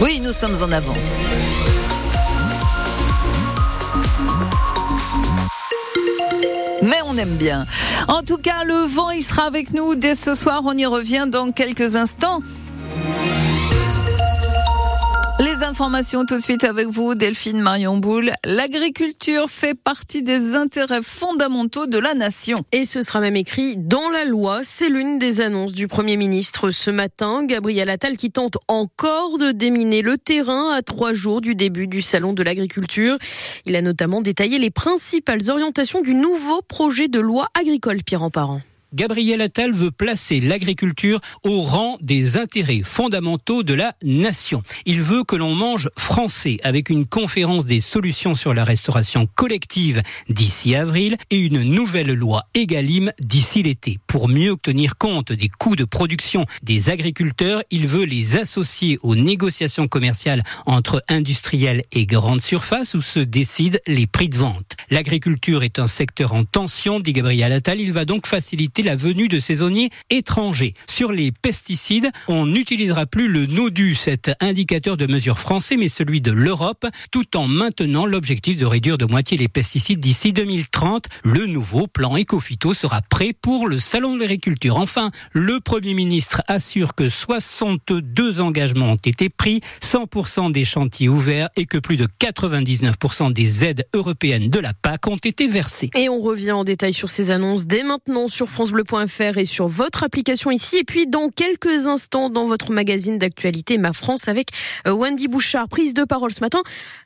Oui, nous sommes en avance. Mais on aime bien. En tout cas, le vent, il sera avec nous dès ce soir. On y revient dans quelques instants. Les informations tout de suite avec vous, Delphine Marion Boule. L'agriculture fait partie des intérêts fondamentaux de la nation. Et ce sera même écrit dans la loi. C'est l'une des annonces du Premier ministre ce matin. Gabriel Attal qui tente encore de déminer le terrain à trois jours du début du Salon de l'agriculture. Il a notamment détaillé les principales orientations du nouveau projet de loi agricole Pierre en parent. Gabriel Attal veut placer l'agriculture au rang des intérêts fondamentaux de la nation. Il veut que l'on mange français avec une conférence des solutions sur la restauration collective d'ici avril et une nouvelle loi Egalim d'ici l'été. Pour mieux tenir compte des coûts de production des agriculteurs, il veut les associer aux négociations commerciales entre industriels et grandes surfaces où se décident les prix de vente. L'agriculture est un secteur en tension, dit Gabriel Attal. Il va donc faciliter la venue de saisonniers étrangers. Sur les pesticides, on n'utilisera plus le NODU, cet indicateur de mesure français, mais celui de l'Europe, tout en maintenant l'objectif de réduire de moitié les pesticides d'ici 2030. Le nouveau plan Ecofito sera prêt pour le Salon de l'agriculture. Enfin, le Premier ministre assure que 62 engagements ont été pris, 100% des chantiers ouverts et que plus de 99% des aides européennes de la PAC ont été versées. Et on revient en détail sur ces annonces dès maintenant sur France francebleu.fr et sur votre application ici. Et puis dans quelques instants dans votre magazine d'actualité Ma France avec euh, Wendy Bouchard, prise de parole ce matin,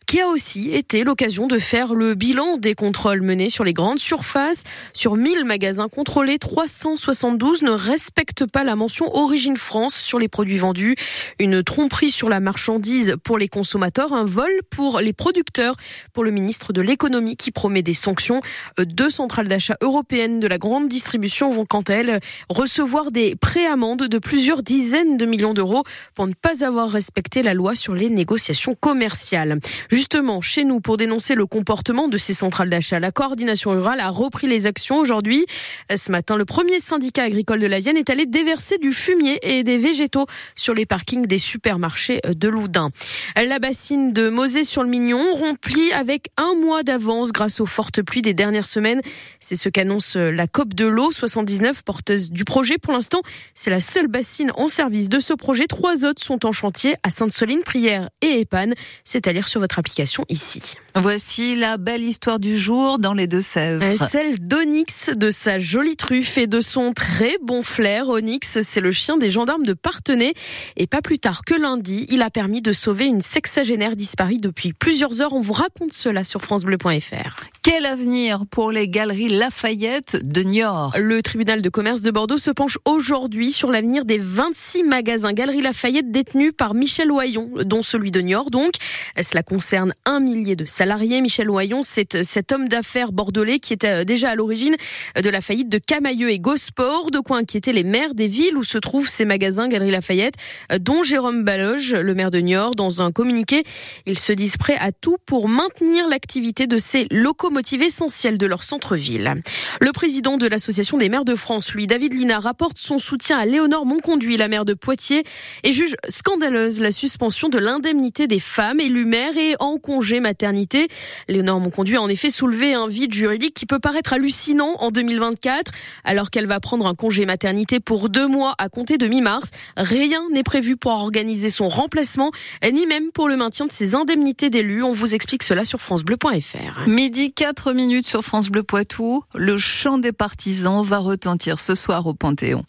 qui a aussi été l'occasion de faire le bilan des contrôles menés sur les grandes surfaces. Sur 1000 magasins contrôlés, 372 ne respectent pas la mention Origine France sur les produits vendus. Une tromperie sur la marchandise pour les consommateurs, un vol pour les producteurs, pour le ministre de l'économie qui promet des sanctions. Euh, deux centrales d'achat européennes de la grande distribution vont quant à elles recevoir des préamendes de plusieurs dizaines de millions d'euros pour ne pas avoir respecté la loi sur les négociations commerciales. Justement, chez nous, pour dénoncer le comportement de ces centrales d'achat, la coordination rurale a repris les actions aujourd'hui. Ce matin, le premier syndicat agricole de la Vienne est allé déverser du fumier et des végétaux sur les parkings des supermarchés de Loudun. La bassine de Mosée sur le Mignon remplie avec un mois d'avance grâce aux fortes pluies des dernières semaines. C'est ce qu'annonce la COP de l'eau 79 porteuses du projet. Pour l'instant, c'est la seule bassine en service de ce projet. Trois autres sont en chantier à Sainte-Soline, Prière et Épanne. C'est à lire sur votre application ici. Voici la belle histoire du jour dans les Deux-Sèvres. Euh, celle d'Onyx, de sa jolie truffe et de son très bon flair. Onyx, c'est le chien des gendarmes de Partenay. Et pas plus tard que lundi, il a permis de sauver une sexagénaire disparue depuis plusieurs heures. On vous raconte cela sur FranceBleu.fr. Quel avenir pour les galeries Lafayette de Niort Le tribunal de commerce de Bordeaux se penche aujourd'hui sur l'avenir des 26 magasins Galeries Lafayette détenus par Michel Oyon, dont celui de Niort donc. Cela concerne un millier de salariés. Michel Oyon, c'est cet homme d'affaires bordelais qui était euh, déjà à l'origine de la faillite de Camailleux et Gosport, de quoi inquiéter les maires des villes où se trouvent ces magasins Galeries Lafayette, euh, dont Jérôme Baloge, le maire de Niort, dans un communiqué. Ils se disent prêts à tout pour maintenir l'activité de ces locomotives essentielles de leur centre-ville. Le président de l'Association des maires de France, lui, David Lina, rapporte son soutien à Léonore Monconduit, la maire de Poitiers, et juge scandaleuse la suspension de l'indemnité des femmes élues maires et en congé maternité. Léonore Monconduit a en effet soulevé un vide juridique qui peut paraître hallucinant en 2024, alors qu'elle va prendre un congé maternité pour deux mois à compter de mi-mars. Rien n'est prévu pour organiser son remplacement, ni même pour le maintien de ses indemnités d'élus. On vous explique cela sur francebleu.fr. Midi 4 minutes sur France Bleu Poitou. Le chant des partisans va retentir ce soir au Panthéon.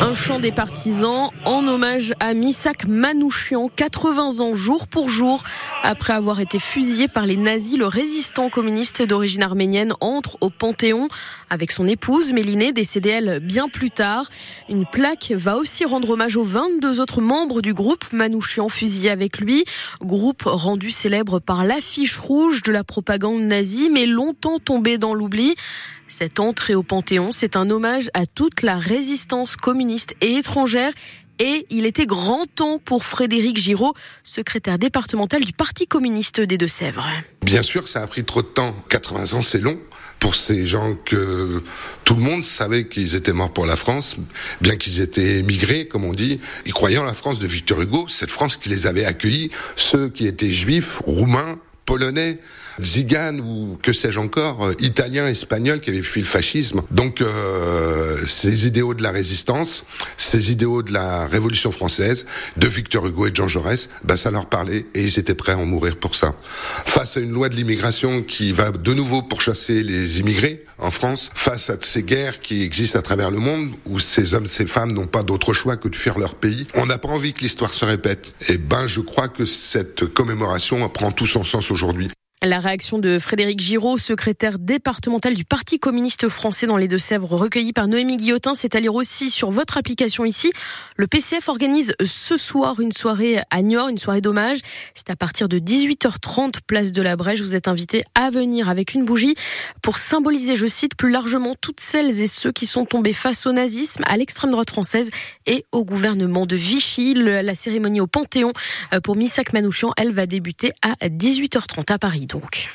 un, chant des partisans en hommage à Misak Manouchian, 80 ans jour pour jour. Après avoir été fusillé par les nazis, le résistant communiste d'origine arménienne entre au Panthéon avec son épouse Mélinée, décédée elle bien plus tard. Une plaque va aussi rendre hommage aux 22 autres membres du groupe Manouchian fusillés avec lui. Groupe rendu célèbre par l'affiche rouge de la propagande nazie, mais longtemps tombé dans l'oubli. Cette entrée au Panthéon, c'est un hommage à toute la résistance communiste et étrangère et il était grand temps pour Frédéric Giraud, secrétaire départemental du Parti communiste des Deux-Sèvres. Bien sûr, ça a pris trop de temps. 80 ans, c'est long. Pour ces gens que tout le monde savait qu'ils étaient morts pour la France, bien qu'ils étaient émigrés, comme on dit. Ils croyaient en la France de Victor Hugo, cette France qui les avait accueillis, ceux qui étaient juifs, roumains, polonais, Zigane ou que sais-je encore, euh, italien, espagnol qui avaient fui le fascisme. Donc euh, ces idéaux de la résistance, ces idéaux de la Révolution française, de Victor Hugo et de Jean Jaurès, ben ça leur parlait et ils étaient prêts à en mourir pour ça. Face à une loi de l'immigration qui va de nouveau pourchasser les immigrés en France, face à ces guerres qui existent à travers le monde où ces hommes, ces femmes n'ont pas d'autre choix que de fuir leur pays, on n'a pas envie que l'histoire se répète. Et ben je crois que cette commémoration prend tout son sens aujourd'hui. La réaction de Frédéric Giraud, secrétaire départemental du Parti communiste français dans les Deux-Sèvres, recueilli par Noémie Guillotin, c'est à lire aussi sur votre application ici. Le PCF organise ce soir une soirée à Niort, une soirée d'hommage. C'est à partir de 18h30, place de la Brèche. Vous êtes invité à venir avec une bougie pour symboliser, je cite, plus largement toutes celles et ceux qui sont tombés face au nazisme, à l'extrême droite française et au gouvernement de Vichy. La cérémonie au Panthéon euh, pour Missak Manouchian, elle va débuter à 18h30 à Paris donc.